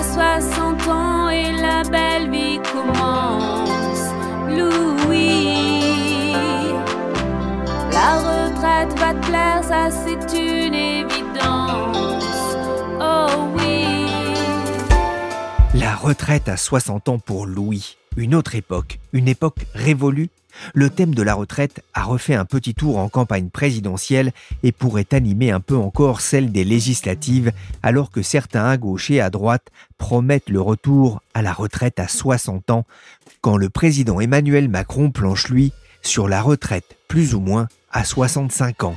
As 60 ans et la belle vie commence. Louis, la retraite va te plaire, ça c'est une évidence. Oh oui. La retraite à 60 ans pour Louis. Une autre époque, une époque révolue. Le thème de la retraite a refait un petit tour en campagne présidentielle et pourrait animer un peu encore celle des législatives, alors que certains à gauche et à droite promettent le retour à la retraite à 60 ans, quand le président Emmanuel Macron planche, lui, sur la retraite plus ou moins à 65 ans.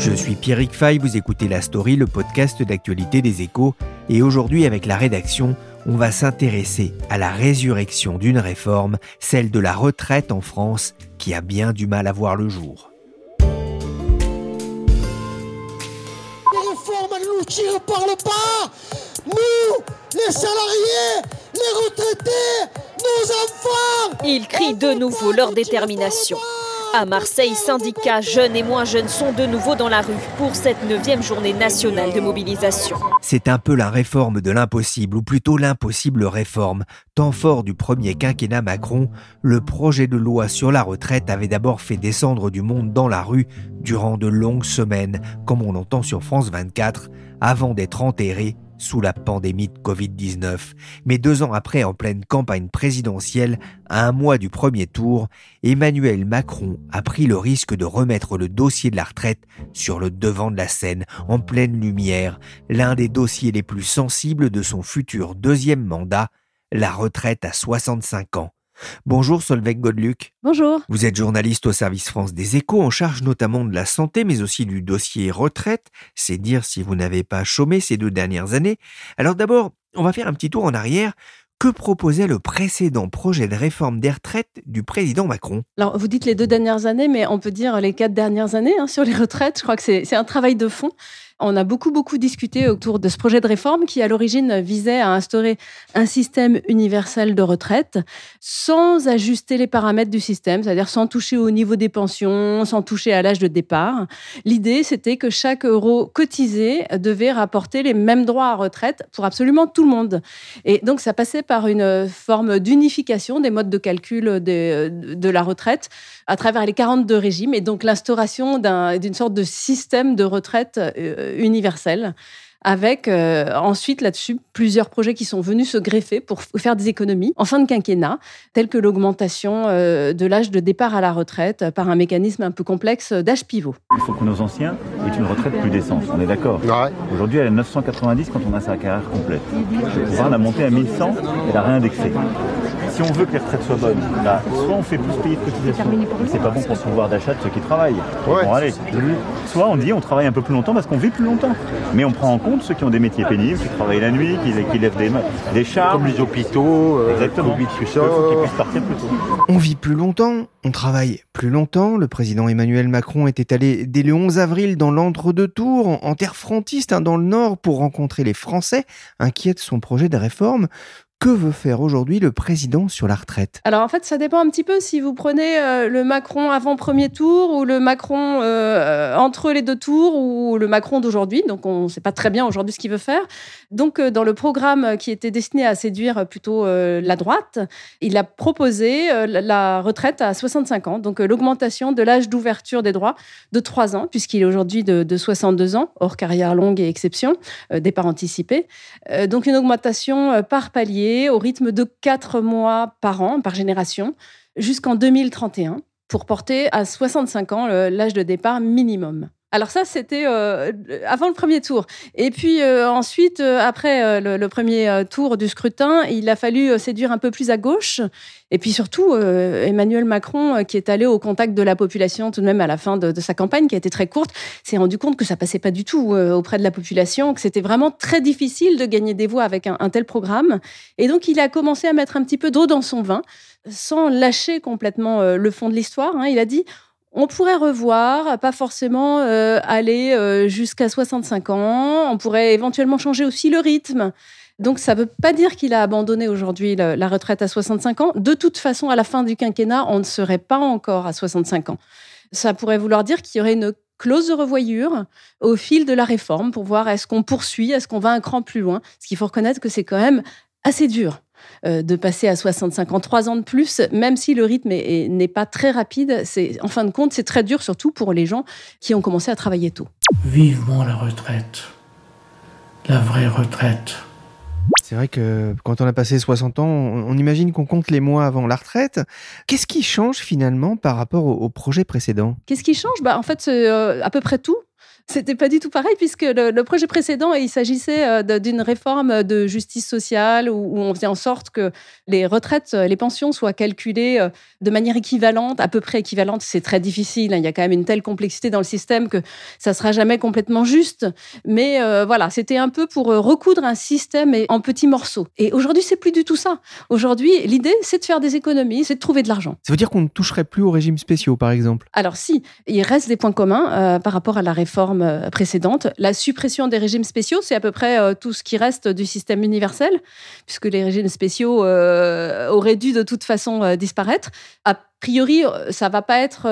Je suis Pierrick Fay, vous écoutez La Story, le podcast d'actualité des échos, et aujourd'hui avec la rédaction, on va s'intéresser à la résurrection d'une réforme, celle de la retraite en France, qui a bien du mal à voir le jour. Le bas Nous, les salariés, les retraités, nos enfants Ils crient de nouveau leur détermination. À Marseille, syndicats jeunes et moins jeunes sont de nouveau dans la rue pour cette neuvième journée nationale de mobilisation. C'est un peu la réforme de l'impossible, ou plutôt l'impossible réforme. Temps fort du premier quinquennat Macron, le projet de loi sur la retraite avait d'abord fait descendre du monde dans la rue durant de longues semaines, comme on l'entend sur France 24, avant d'être enterré sous la pandémie de Covid-19. Mais deux ans après, en pleine campagne présidentielle, à un mois du premier tour, Emmanuel Macron a pris le risque de remettre le dossier de la retraite sur le devant de la scène, en pleine lumière, l'un des dossiers les plus sensibles de son futur deuxième mandat, la retraite à 65 ans. Bonjour Solveig Godluc. Bonjour. Vous êtes journaliste au service France des échos, en charge notamment de la santé, mais aussi du dossier retraite. C'est dire si vous n'avez pas chômé ces deux dernières années. Alors d'abord, on va faire un petit tour en arrière. Que proposait le précédent projet de réforme des retraites du président Macron? Alors, vous dites les deux dernières années, mais on peut dire les quatre dernières années hein, sur les retraites. Je crois que c'est un travail de fond. On a beaucoup, beaucoup discuté autour de ce projet de réforme qui, à l'origine, visait à instaurer un système universel de retraite sans ajuster les paramètres du système, c'est-à-dire sans toucher au niveau des pensions, sans toucher à l'âge de départ. L'idée, c'était que chaque euro cotisé devait rapporter les mêmes droits à retraite pour absolument tout le monde. Et donc, ça passait par une forme d'unification des modes de calcul de, la retraite à travers les 42 régimes et donc l'instauration d'une sorte de système de retraite euh, universel avec euh, ensuite là-dessus plusieurs projets qui sont venus se greffer pour faire des économies en fin de quinquennat, telles que l'augmentation euh, de l'âge de départ à la retraite par un mécanisme un peu complexe d'âge pivot. Il faut que nos anciens aient une retraite plus décente, on est d'accord Ouais. Aujourd'hui, elle est à 990 quand on a sa carrière complète. Le pouvoir la monter à 1100 et la réindexer. Si on veut que les retraites soient bonnes, là, soit on fait plus payer de cotisations, mais c'est pas bon pour le pouvoir d'achat de ceux qui travaillent. Ouais. Bon, allez. Soit on dit on travaille un peu plus longtemps parce qu'on vit plus longtemps. Mais on prend en compte ceux qui ont des métiers pénibles, qui travaillent la nuit, qui, qui lèvent des, des chars. Comme les hôpitaux, euh, Exactement. Il faut qu'ils puissent partir plus tôt. On vit plus longtemps, on travaille plus longtemps. Le président Emmanuel Macron était allé dès le 11 avril dans l'entre-deux-tours, en, en terre frontiste, hein, dans le Nord, pour rencontrer les Français, inquiets de son projet de réforme. Que veut faire aujourd'hui le président sur la retraite? Alors en fait, ça dépend un petit peu si vous prenez euh, le Macron avant premier tour ou le Macron euh, entre les deux tours ou le Macron d'aujourd'hui. Donc on ne sait pas très bien aujourd'hui ce qu'il veut faire. Donc euh, dans le programme qui était destiné à séduire plutôt la droite, il a proposé la- retraite à 65 ans, donc l'augmentation de l'âge d'ouverture des droits de 3 ans, puisqu'il est aujourd'hui de, de 62 ans, hors carrière longue et exception, départ anticipé. Donc une augmentation par palier au rythme de 4 mois par an, par génération, jusqu'en 2031, pour porter à 65 ans l'âge de départ minimum. Alors ça, c'était euh, avant le premier tour. Et puis euh, ensuite, euh, après le, premier tour du scrutin, il a fallu séduire un peu plus à gauche. Et puis surtout, Emmanuel Macron, qui est allé au contact de la population tout de même à la fin de, sa campagne, qui a été très courte, s'est rendu compte que ça passait pas du tout auprès de la population, que c'était vraiment très difficile de gagner des voix avec un, tel programme. Et donc, il a commencé à mettre un petit peu d'eau dans son vin, sans lâcher complètement le fond de l'histoire. Hein. Il a dit on pourrait revoir, pas forcément euh, aller euh, jusqu'à 65 ans. On pourrait éventuellement changer aussi le rythme. Donc ça ne veut pas dire qu'il a abandonné aujourd'hui la, retraite à 65 ans. De toute façon, à la fin du quinquennat, on ne serait pas encore à 65 ans. Ça pourrait vouloir dire qu'il y aurait une clause de revoyure au fil de la réforme pour voir est-ce qu'on poursuit, est-ce qu'on va un cran plus loin. Ce qu'il faut reconnaître que c'est quand même assez dur. Euh, de passer à 65 ans, trois ans de plus, même si le rythme n'est pas très rapide, c'est en fin de compte, c'est très dur, surtout pour les gens qui ont commencé à travailler tôt. Vivement la retraite, la vraie retraite. C'est vrai que quand on a passé 60 ans, on, imagine qu'on compte les mois avant la retraite. Qu'est-ce qui change finalement par rapport au, projet précédent? Qu'est-ce qui change? Bah, En fait, c'est euh, à peu près tout. C'était pas du tout pareil puisque le, projet précédent, il s'agissait euh, d'une réforme de justice sociale où, on faisait en sorte que les retraites, les pensions soient calculées euh, de manière équivalente, à peu près équivalente. C'est très difficile. Hein. Il y a quand même une telle complexité dans le système que ça sera jamais complètement juste. Mais euh, voilà, c'était un peu pour recoudre un système en petits morceaux. Et aujourd'hui, c'est plus du tout ça. Aujourd'hui, l'idée, c'est de faire des économies, c'est de trouver de l'argent. Ça veut dire qu'on ne toucherait plus aux régimes spéciaux, par exemple? Alors si, il reste des points communs par rapport à la réforme euh, précédente. La suppression des régimes spéciaux, c'est à peu près euh, tout ce qui reste du système universel, puisque les régimes spéciaux euh, auraient dû de toute façon disparaître. A priori, ça va pas être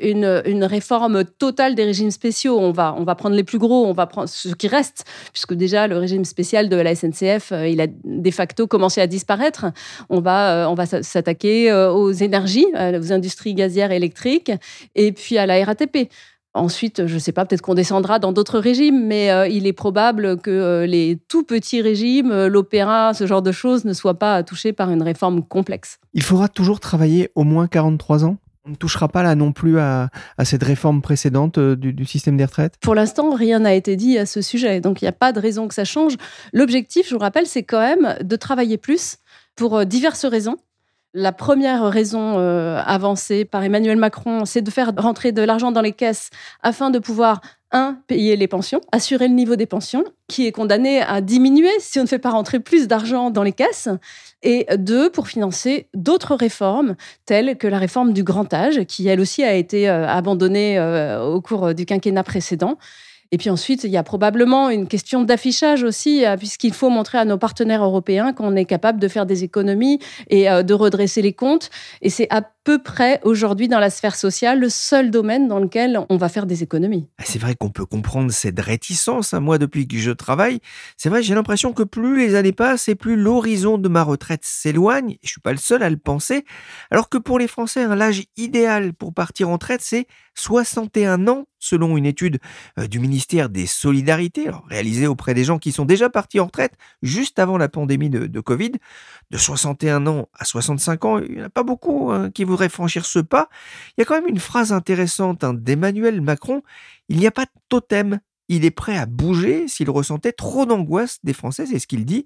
une, réforme totale des régimes spéciaux. On va, on va prendre les plus gros, on va prendre ce qui reste, puisque déjà le régime spécial de la SNCF, il a de facto commencé à disparaître. On va, on va s'attaquer aux énergies, aux industries gazières et électriques, et puis à la RATP. Ensuite, je ne sais pas, peut-être qu'on descendra dans d'autres régimes, mais euh, il est probable que euh, les tout petits régimes, euh, l'opéra, ce genre de choses, ne soient pas touchés par une réforme complexe. Il faudra toujours travailler au moins 43 ans on ne touchera pas là non plus à, cette réforme précédente du, du, système des retraites Pour l'instant, rien n'a été dit à ce sujet. Donc, il n'y a pas de raison que ça change. L'objectif, je vous rappelle, c'est quand même de travailler plus pour diverses raisons. La première raison euh, avancée par Emmanuel Macron, c'est de faire rentrer de l'argent dans les caisses afin de pouvoir, un, payer les pensions, assurer le niveau des pensions, qui est condamné à diminuer si on ne fait pas rentrer plus d'argent dans les caisses, et deux, pour financer d'autres réformes, telles que la réforme du grand âge, qui elle aussi a été euh, abandonnée euh, au cours du quinquennat précédent. Et puis ensuite, il y a probablement une question d'affichage aussi, euh, puisqu'il faut montrer à nos partenaires européens qu'on est capable de faire des économies et euh, de redresser les comptes. Et c'est peu près aujourd'hui dans la sphère sociale le seul domaine dans lequel on va faire des économies. Ah, c'est vrai qu'on peut comprendre cette réticence. Hein. Moi, depuis que je travaille, c'est vrai, j'ai l'impression que plus les années passent et plus l'horizon de ma retraite s'éloigne. Je suis pas le seul à le penser. Alors que pour les Français, l'âge idéal pour partir en retraite, c'est 61 ans, selon une étude euh, du ministère des Solidarités, réalisée auprès des gens qui sont déjà partis en retraite juste avant la pandémie de, Covid. De 61 ans à 65 ans, il n'y en a pas beaucoup hein, qui voudraient franchir ce pas. Il y a quand même une phrase intéressante hein, d'Emmanuel Macron. Il n'y a pas de totem il est prêt à bouger s'il ressentait trop d'angoisse des Français, c'est ce qu'il dit.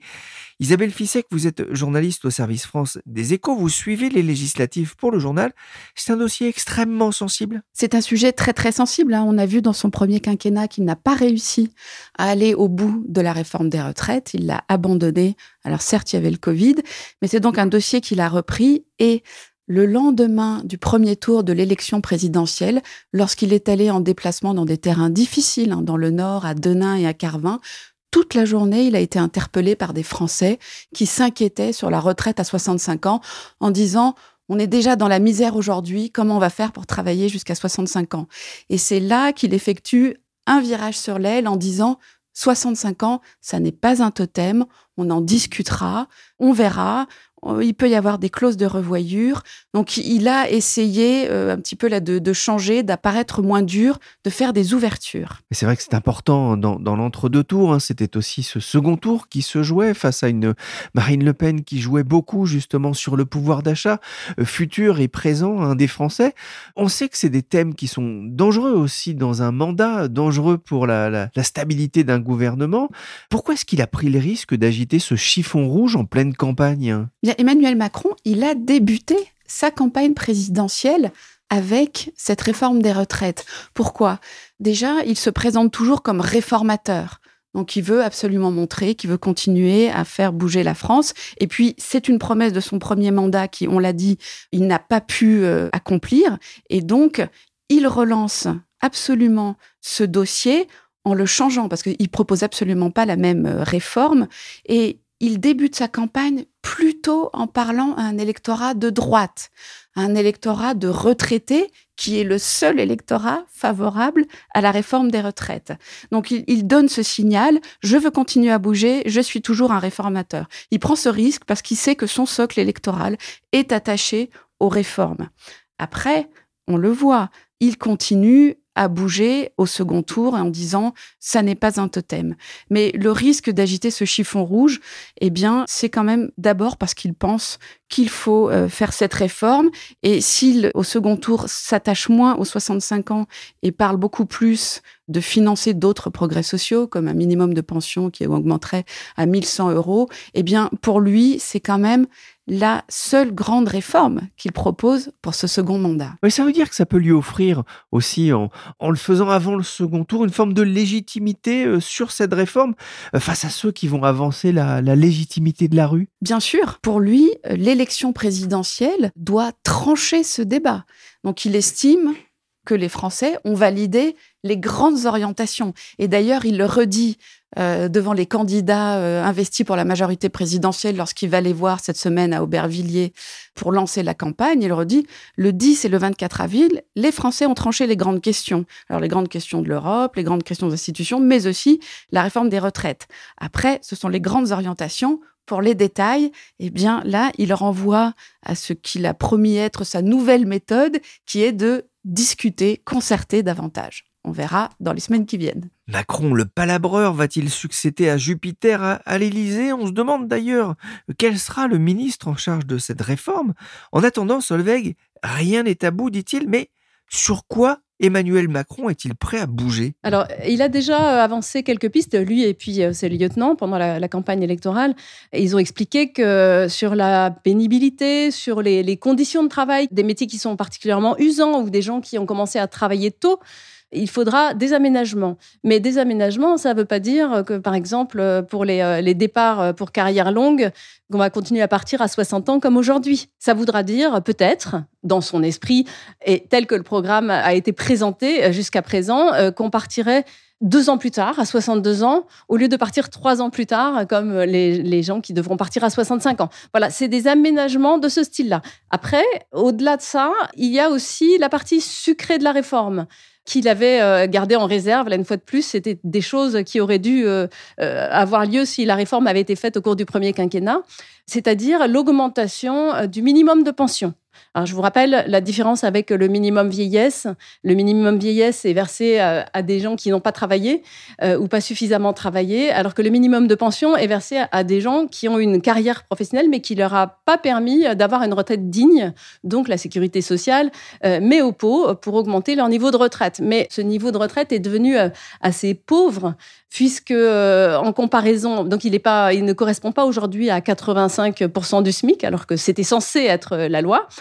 Isabelle Fissek, vous êtes journaliste au service France des échos, vous suivez les législatives pour le journal. C'est un dossier extrêmement sensible. C'est un sujet très très sensible. Hein. On a vu dans son premier quinquennat qu'il n'a pas réussi à aller au bout de la réforme des retraites. Il l'a abandonné. Alors certes, il y avait le Covid, mais c'est donc un dossier qu'il a repris et le lendemain du premier tour de l'élection présidentielle, lorsqu'il est allé en déplacement dans des terrains difficiles, hein, dans le nord, à Denain et à Carvin, toute la journée, il a été interpellé par des Français qui s'inquiétaient sur la retraite à 65 ans en disant on est déjà dans la misère aujourd'hui, comment on va faire pour travailler jusqu'à 65 ans? Et c'est là qu'il effectue un virage sur l'aile en disant 65 ans, ça n'est pas un totem, on en discutera, on verra, il peut y avoir des clauses de revoyure. Donc, il a essayé euh, un petit peu là de, changer, d'apparaître moins dur, de faire des ouvertures. Et c'est vrai que c'est important dans, l'entre-deux tours. Hein. C'était aussi ce second tour qui se jouait face à une Marine Le Pen qui jouait beaucoup justement sur le pouvoir d'achat euh, futur et présent hein, des Français. On sait que c'est des thèmes qui sont dangereux aussi dans un mandat, dangereux pour la, la stabilité d'un gouvernement. Pourquoi est-ce qu'il a pris le risque d'agiter ce chiffon rouge en pleine campagne Emmanuel Macron, il a débuté sa campagne présidentielle avec cette réforme des retraites. Pourquoi? Déjà, il se présente toujours comme réformateur. Donc, il veut absolument montrer qu'il veut continuer à faire bouger la France. Et puis, c'est une promesse de son premier mandat qui, on l'a dit, il n'a pas pu euh, accomplir. Et donc, il relance absolument ce dossier en le changeant parce qu'il propose absolument pas la même euh, réforme. Et il débute sa campagne plutôt en parlant à un électorat de droite, un électorat de retraités qui est le seul électorat favorable à la réforme des retraites. Donc il, donne ce signal, je veux continuer à bouger, je suis toujours un réformateur. Il prend ce risque parce qu'il sait que son socle électoral est attaché aux réformes. Après, on le voit, il continue à bouger au second tour en disant ça n'est pas un totem. Mais le risque d'agiter ce chiffon rouge, eh bien, c'est quand même d'abord parce qu'il pense qu'il faut euh, faire cette réforme. Et s'il au second tour s'attache moins aux 65 ans et parle beaucoup plus de financer d'autres progrès sociaux comme un minimum de pension qui augmenterait à 1100 euros, eh bien, pour lui, c'est quand même la seule grande réforme qu'il propose pour ce second mandat. Mais ça veut dire que ça peut lui offrir aussi, en, le faisant avant le second tour, une forme de légitimité euh, sur cette réforme euh, face à ceux qui vont avancer la, légitimité de la rue? Bien sûr, pour lui, euh, l'élection présidentielle doit trancher ce débat. Donc il estime que les Français ont validé les grandes orientations. Et d'ailleurs, il le redit euh, devant les candidats euh, investis pour la majorité présidentielle lorsqu'il va les voir cette semaine à Aubervilliers pour lancer la campagne. Il redit, le 10 et le 24 avril, les Français ont tranché les grandes questions. Alors les grandes questions de l'Europe, les grandes questions des institutions, mais aussi la réforme des retraites. Après, ce sont les grandes orientations pour les détails, eh bien là, il renvoie à ce qu'il a promis être sa nouvelle méthode, qui est de discuter, concerter davantage. On verra dans les semaines qui viennent. Macron, le palabreur, va-t-il succéder à Jupiter à, l'Élysée? On se demande d'ailleurs quel sera le ministre en charge de cette réforme? En attendant, Solveig, rien n'est tabou, dit-il, mais sur quoi Emmanuel Macron est-il prêt à bouger? Alors, il a déjà euh, avancé quelques pistes, lui et puis euh, ses lieutenants, pendant la, campagne électorale. ils ont expliqué que sur la pénibilité, sur les conditions de travail, des métiers qui sont particulièrement usants ou des gens qui ont commencé à travailler tôt, il faudra des aménagements. Mais des aménagements, ça ne veut pas dire que, par exemple, pour les, euh, les départs pour carrière longue, qu'on va continuer à partir à 60 ans comme aujourd'hui. Ça voudra dire peut-être, dans son esprit, et tel que le programme a été présenté euh, jusqu'à présent, euh, qu'on partirait deux ans plus tard, à 62 ans, au lieu de partir trois ans plus tard, comme les, les gens qui devront partir à 65 ans. Voilà, c'est des aménagements de ce style-là. Après, au-delà de ça, il y a aussi la partie sucrée de la réforme qu'il avait euh, gardé en réserve. Là, une fois de plus, c'était des choses qui auraient dû euh, euh, avoir lieu si la réforme avait été faite au cours du premier quinquennat, c'est-à-dire l'augmentation du minimum de pension. Alors, je vous rappelle la différence avec le minimum vieillesse. Le minimum vieillesse est versé à, des gens qui n'ont pas travaillé euh, ou pas suffisamment travaillé, alors que le minimum de pension est versé à, des gens qui ont une carrière professionnelle, mais qui leur a pas permis d'avoir une retraite digne. Donc, la sécurité sociale euh, met au pot pour augmenter leur niveau de retraite. Mais ce niveau de retraite est devenu euh, assez pauvre puisque en comparaison, donc il, il ne correspond pas aujourd'hui à 85% du SMIC, alors que c'était censé être la loi.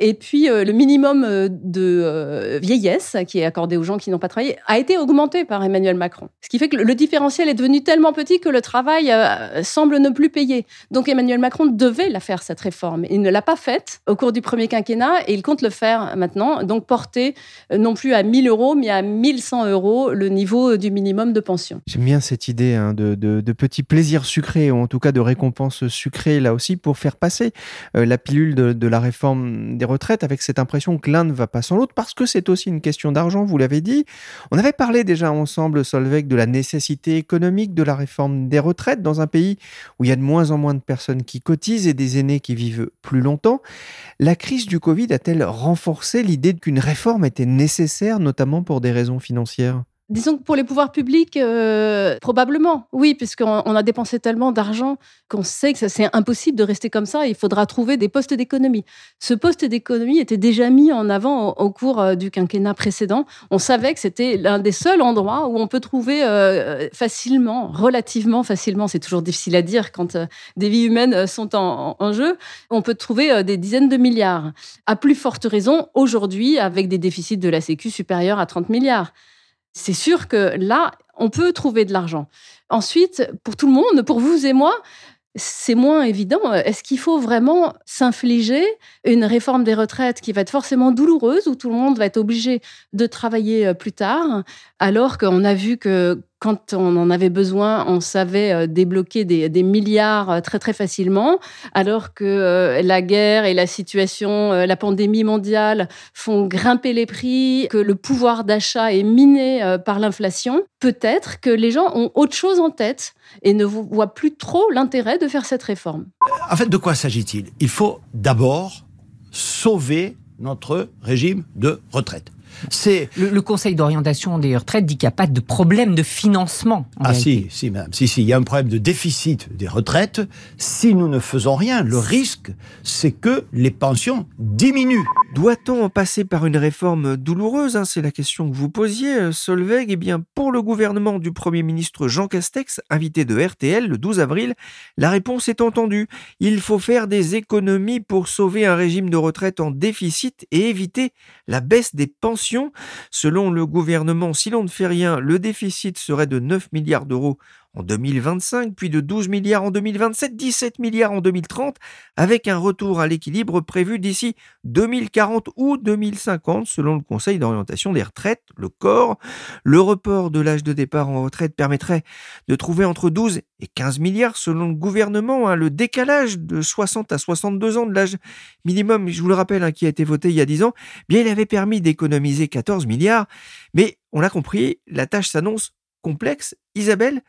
Et puis, euh, le minimum euh, de euh, vieillesse qui est accordé aux gens qui n'ont pas travaillé a été augmenté par Emmanuel Macron. Ce qui fait que le différentiel est devenu tellement petit que le travail semble ne plus payer. Donc, Emmanuel Macron devait la faire, cette réforme. Il ne l'a pas faite au cours du premier quinquennat et il compte le faire maintenant. Donc, porter non plus à 1000 euros, mais à 1100 euros le niveau du minimum de pension. J'aime bien cette idée hein, de, petits plaisirs sucrés, ou en tout cas de récompenses sucrées, là aussi, pour faire passer la pilule de, de la réforme des retraites avec cette impression que l'un ne va pas sans l'autre parce que c'est aussi une question d'argent, vous l'avez dit. On avait parlé déjà ensemble, Solveig, de la nécessité économique de la réforme des retraites dans un pays où il y a de moins en moins de personnes qui cotisent et des aînés qui vivent plus longtemps. La crise du Covid a-t-elle renforcé l'idée qu'une réforme était nécessaire, notamment pour des raisons financières? Disons que pour les pouvoirs publics, euh, probablement, oui, puisqu'on on a dépensé tellement d'argent qu'on sait que c'est impossible de rester comme ça. Il faudra trouver des postes d'économie. Ce poste d'économie était déjà mis en avant au, cours euh, du quinquennat précédent. On savait que c'était l'un des seuls endroits où on peut trouver euh, facilement, relativement facilement, c'est toujours difficile à dire quand des vies humaines sont en, en, jeu, on peut trouver des dizaines de milliards. À plus forte raison, aujourd'hui, avec des déficits de la Sécu supérieurs à 30 milliards c'est sûr que là, on peut trouver de l'argent. Ensuite, pour tout le monde, pour vous et moi, c'est moins évident. Est-ce qu'il faut vraiment s'infliger une réforme des retraites qui va être forcément douloureuse, où tout le monde va être obligé de travailler euh, plus tard, alors qu'on a vu que quand on en avait besoin, on savait euh, débloquer des, milliards euh, très très facilement, alors que la guerre et la situation, la pandémie mondiale font grimper les prix, que le pouvoir d'achat est miné par l'inflation. Peut-être que les gens ont autre chose en tête et ne voient plus trop l'intérêt de faire cette réforme. En fait, de quoi s'agit-il? Il faut d'abord sauver notre régime de retraite. C'est le, Conseil d'orientation des retraites dit qu'il n'y a pas de problème de financement. Ah si, si, madame, si, si, il y a un problème de déficit des retraites. Si nous ne faisons rien, le risque, c'est que les pensions diminuent. Doit-on en passer par une réforme douloureuse hein, C'est la question que vous posiez, euh, Solveig? Eh bien, pour le gouvernement du Premier ministre Jean Castex, invité de RTL le 12 avril, la réponse est entendue. Il faut faire des économies pour sauver un régime de retraite en déficit et éviter la baisse des pensions Selon le gouvernement, si l'on ne fait rien, le déficit serait de 9 milliards d'euros en 2025, puis de 12 milliards en 2027, 17 milliards en 2030, avec un retour à l'équilibre prévu d'ici 2040 ou 2050, selon le Conseil d'orientation des retraites, le corps. Le report de l'âge de départ en retraite permettrait de trouver entre 12 et 15 milliards, selon le gouvernement. Hein, le décalage de 60 à 62 ans de l'âge minimum, je vous le rappelle, hein, qui a été voté il y a 10 ans, bien il avait permis d'économiser 14 milliards, mais on l'a compris, la tâche s'annonce complexe. Isabelle,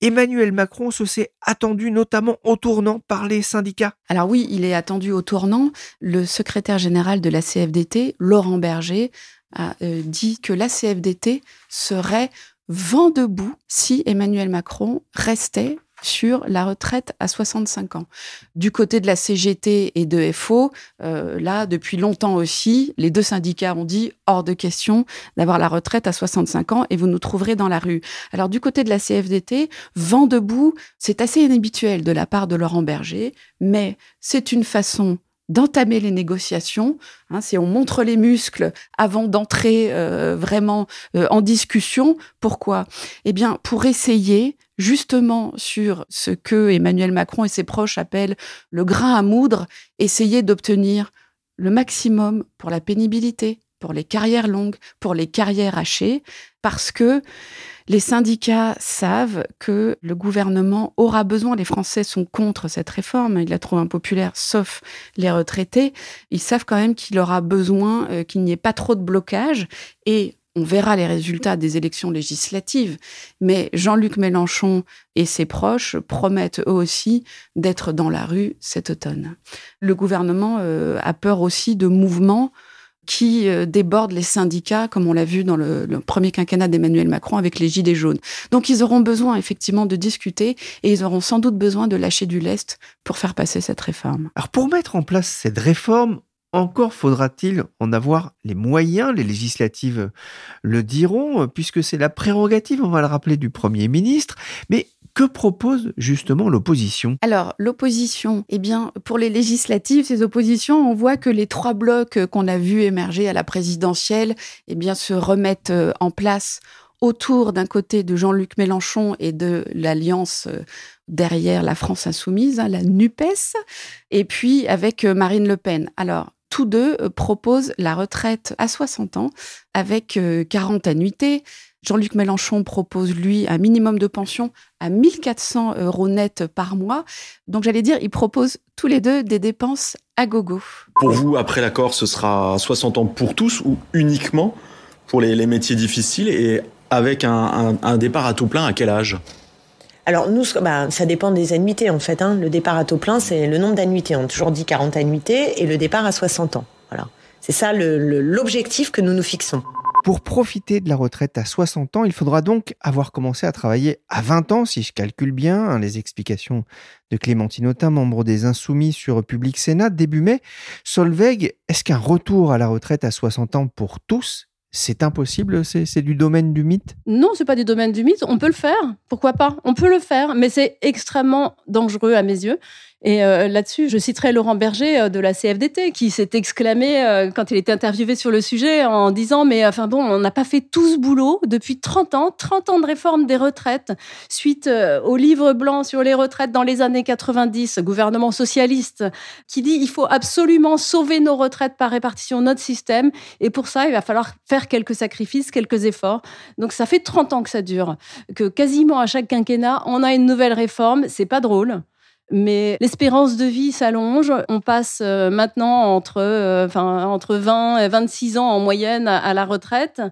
Emmanuel Macron se s'est attendu notamment au tournant par les syndicats. Alors oui, il est attendu au tournant. Le secrétaire général de la CFDT, Laurent Berger, a euh, dit que la CFDT serait vent debout si Emmanuel Macron restait sur la retraite à 65 ans. Du côté de la CGT et de FO, euh, là, depuis longtemps aussi, les deux syndicats ont dit hors de question d'avoir la retraite à 65 ans et vous nous trouverez dans la rue. Alors du côté de la CFDT, vent debout, c'est assez inhabituel de la part de Laurent Berger, mais c'est une façon d'entamer les négociations. Hein, si on montre les muscles avant d'entrer euh, vraiment euh, en discussion, pourquoi? Eh bien, pour essayer justement sur ce que Emmanuel Macron et ses proches appellent le grain à moudre, essayer d'obtenir le maximum pour la pénibilité, pour les carrières longues, pour les carrières hachées, parce que les syndicats savent que le gouvernement aura besoin, les Français sont contre cette réforme, ils la trouvent impopulaire, sauf les retraités, ils savent quand même qu'il aura besoin euh, qu'il n'y ait pas trop de blocage, et on verra les résultats des élections législatives, mais Jean-Luc Mélenchon et ses proches promettent eux aussi d'être dans la rue cet automne. Le gouvernement euh, a peur aussi de mouvements qui euh, débordent les syndicats, comme on l'a vu dans le, le premier quinquennat d'Emmanuel Macron avec les Gilets jaunes. Donc ils auront besoin effectivement de discuter et ils auront sans doute besoin de lâcher du lest pour faire passer cette réforme. Alors pour mettre en place cette réforme, encore faudra-t-il en avoir les moyens, les législatives le diront, puisque c'est la prérogative, on va le rappeler, du Premier ministre. Mais que propose justement l'opposition? Alors, l'opposition, eh bien, pour les législatives, ces oppositions, on voit que les trois blocs qu'on a vus émerger à la présidentielle, eh bien, se remettent euh, en place autour d'un côté de Jean-Luc Mélenchon et de l'alliance euh, derrière la France insoumise, hein, la NUPES, et puis avec euh, Marine Le Pen. Alors, tous deux euh, proposent la retraite à 60 ans avec 40 euh, annuités. Jean-Luc Mélenchon propose, lui, un minimum de pension à 1400 euros net par mois. Donc, j'allais dire, ils proposent tous les deux des dépenses à gogo. Pour vous, après l'accord, ce sera 60 ans pour tous ou uniquement pour les, métiers difficiles? Et avec un, départ à tout plein à quel âge? Alors nous, bah, ça dépend des annuités en fait. Hein. Le départ à taux plein, c'est le nombre d'annuités. On a toujours dit 40 annuités et le départ à 60 ans. Voilà. C'est ça l'objectif que nous nous fixons. Pour profiter de la retraite à 60 ans, il faudra donc avoir commencé à travailler à 20 ans, si je calcule bien, hein, les explications de Clémentine Autain, membre des Insoumis sur Public Sénat, début mai. Solveig, est-ce qu'un retour à la retraite à 60 ans pour tous c'est impossible, c'est du domaine du mythe? Non, c'est pas du domaine du mythe. On peut le faire, pourquoi pas? On peut le faire, mais c'est extrêmement dangereux à mes yeux. Et euh, là-dessus, je citerai Laurent Berger euh, de la CFDT qui s'est exclamé euh, quand il était interviewé sur le sujet en disant mais enfin bon, on n'a pas fait tout ce boulot depuis 30 ans, 30 ans de réforme des retraites suite au livre blanc sur les retraites dans les années 90, gouvernement socialiste qui dit il faut absolument sauver nos retraites par répartition notre système et pour ça, il va falloir faire quelques sacrifices, quelques efforts. Donc ça fait 30 ans que ça dure, que quasiment à chaque quinquennat, on a une nouvelle réforme, c'est pas drôle. Mais l'espérance de vie s'allonge. On passe euh, maintenant entre, euh, enfin, entre 20 et 26 ans en moyenne à, la retraite.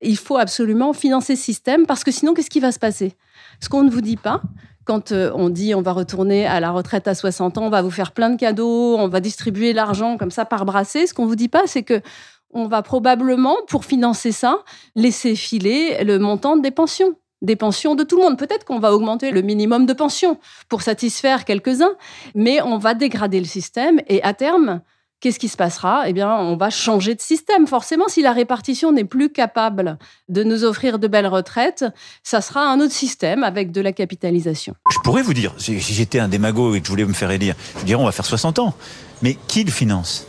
Il faut absolument financer ce système parce que sinon, qu'est-ce qui va se passer? Ce qu'on ne vous dit pas, quand euh, on dit on va retourner à la retraite à 60 ans, on va vous faire plein de cadeaux, on va distribuer l'argent comme ça par brassée, ce qu'on vous dit pas, c'est que on va probablement, pour financer ça, laisser filer le montant des pensions des pensions de tout le monde. Peut-être qu'on va augmenter le minimum de pension pour satisfaire quelques-uns, mais on va dégrader le système et à terme, qu'est-ce qui se passera? Eh bien, on va changer de système. Forcément, si la répartition n'est plus capable de nous offrir de belles retraites, ça sera un autre système avec de la capitalisation. Je pourrais vous dire, si j'étais un démago et que je voulais me faire élire, je dirais on va faire 60 ans. Mais qui le finance?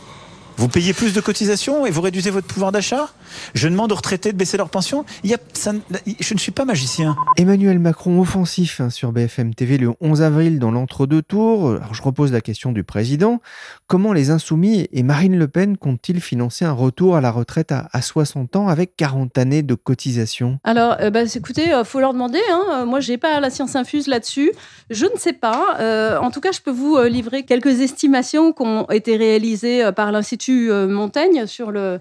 Vous payez plus de cotisations et vous réduisez votre pouvoir d'achat? Je demande aux retraités de baisser leur pension il y a, Je ne suis pas magicien. Emmanuel Macron offensif hein, sur BFM TV le 11 avril dans l'entre-deux tours. Alors je repose la question du président. Comment les Insoumis et Marine Le Pen comptent-ils financer un retour à la retraite à, 60 ans avec 40 années de cotisation? Alors, euh, bah, écoutez, euh, faut leur demander. Hein. Moi, j'ai pas la science infuse là-dessus. Je ne sais pas. Euh, en tout cas, je peux vous livrer quelques estimations qui ont été réalisées par l'Institut euh, Montaigne sur le,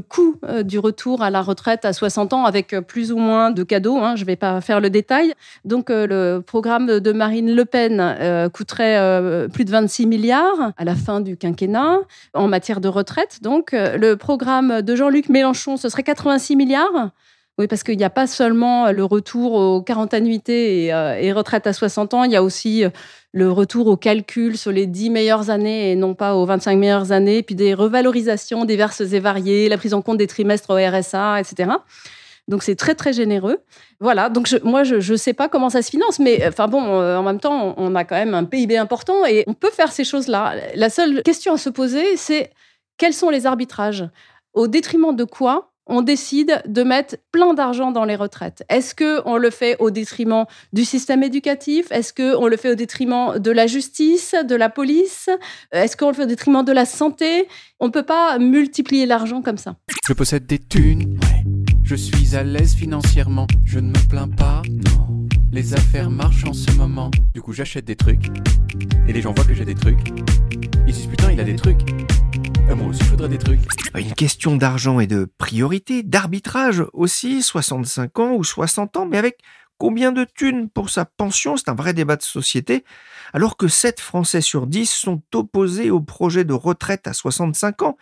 coût euh, du retour à la retraite à 60 ans avec euh, plus ou moins de cadeaux. Hein, je ne vais pas faire le détail. Donc, le programme de Marine Le Pen coûterait plus de 26 milliards à la fin du quinquennat en matière de retraite. Donc, le programme de Jean-Luc Mélenchon, ce serait 86 milliards. Oui, parce qu'il n'y a pas seulement le retour aux 40 annuités et, et retraite à 60 ans, il y a aussi le retour au calcul sur les 10 meilleures années et non pas aux 25 meilleures années, puis des revalorisations diverses et variées, la prise en compte des trimestres au RSA, etc. Donc c'est très très généreux. Voilà, donc moi je ne sais pas comment ça se finance, mais enfin bon, euh, en même temps, on a quand même un PIB important et on peut faire ces choses-là. La seule question à se poser, c'est quels sont les arbitrages? Au détriment de quoi? On décide de mettre plein d'argent dans les retraites. Est-ce que on le fait au détriment du système éducatif? Est-ce que on le fait au détriment de la justice, de la police? Est-ce qu'on le fait au détriment de la santé? On ne peut pas multiplier l'argent comme ça. Je possède des thunes. Je suis à l'aise financièrement. Je ne me plains pas. Non. Les affaires marchent en ce moment. Du coup, j'achète des trucs. Et les gens voient que j'ai des trucs. Ils disent putain, il a des trucs. Euh, moi aussi, je voudrais des trucs. Une question d'argent et de priorité, d'arbitrage aussi, 65 ans ou 60 ans, mais avec combien de thunes pour sa pension? C'est un vrai débat de société. Alors que 7 Français sur 10 sont opposés au projet de retraite à 65 ans.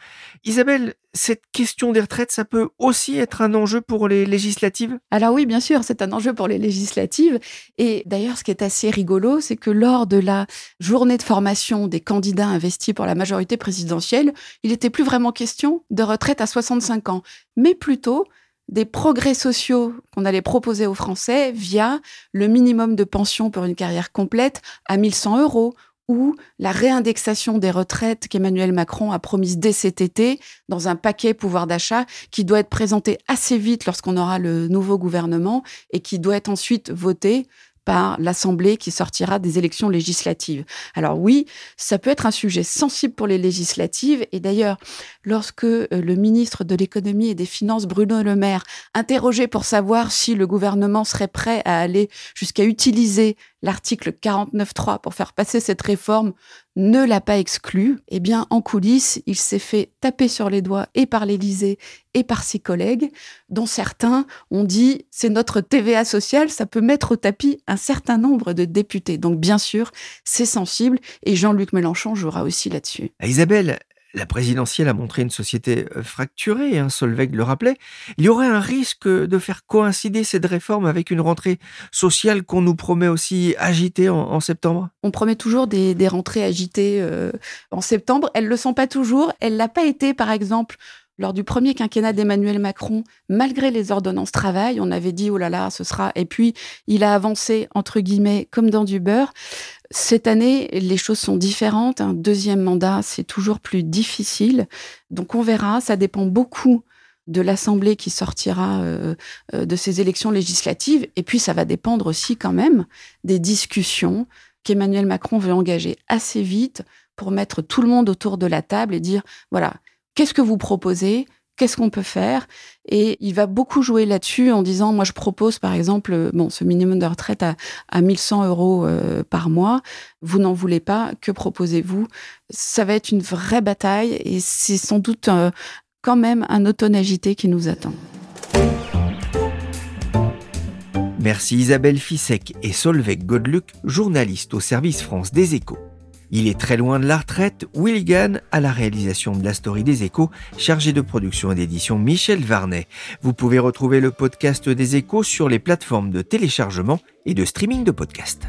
Isabelle, cette question des retraites, ça peut aussi être un enjeu pour les législatives? Alors oui, bien sûr, c'est un enjeu pour les législatives. Et d'ailleurs, ce qui est assez rigolo, c'est que lors de la journée de formation des candidats investis pour la majorité présidentielle, il n'était plus vraiment question de retraite à 65 ans, mais plutôt des progrès sociaux qu'on allait proposer aux Français via le minimum de pension pour une carrière complète à 1100 euros ou la réindexation des retraites qu'Emmanuel Macron a promise dès cet été dans un paquet pouvoir d'achat qui doit être présenté assez vite lorsqu'on aura le nouveau gouvernement et qui doit être ensuite voté par l'Assemblée qui sortira des élections législatives. Alors oui, ça peut être un sujet sensible pour les législatives. Et d'ailleurs, lorsque euh, le ministre de l'économie et des finances, Bruno Le Maire, interrogé pour savoir si le gouvernement serait prêt à aller jusqu'à utiliser l'article 49.3 pour faire passer cette réforme, ne l'a pas exclu, eh bien, en coulisses, il s'est fait taper sur les doigts et par l'Élysée et par ses collègues, dont certains ont dit c'est notre TVA sociale, ça peut mettre au tapis un certain nombre de députés. Donc, bien sûr, c'est sensible et Jean-Luc Mélenchon jouera aussi là-dessus. Isabelle, la présidentielle a montré une société euh, fracturée, hein, Solveig le rappelait. Il y aurait un risque de faire coïncider cette réforme avec une rentrée sociale qu'on nous promet aussi agitée en, septembre? On promet toujours des, rentrées agitées euh, en septembre. Elles ne le sont pas toujours. Elle l'a pas été, par exemple, lors du premier quinquennat d'Emmanuel Macron, malgré les ordonnances travail, on avait dit oh là là, ce sera. Et puis il a avancé entre guillemets comme dans du beurre. Cette année, les choses sont différentes. Un deuxième mandat, c'est toujours plus difficile. Donc on verra. Ça dépend beaucoup de l'Assemblée qui sortira euh, euh, de ces élections législatives. Et puis ça va dépendre aussi quand même des discussions qu'Emmanuel Macron veut engager assez vite pour mettre tout le monde autour de la table et dire voilà qu'est-ce que vous proposez Qu'est-ce qu'on peut faire? Et il va beaucoup jouer là-dessus en disant, moi je propose par exemple, bon, ce minimum de retraite à, à 1100 euros euh, par mois. Vous n'en voulez pas Que proposez-vous? Ça va être une vraie bataille et c'est sans doute euh, quand même un automne agité qui nous attend. Merci Isabelle Fissek et Solveig Godluc, journaliste au service France des Échos. Il est très loin de la retraite, Will Gann à la réalisation de la story des échos, chargé de production et d'édition Michel Varnet. Vous pouvez retrouver le podcast des échos sur les plateformes de téléchargement et de streaming de podcasts.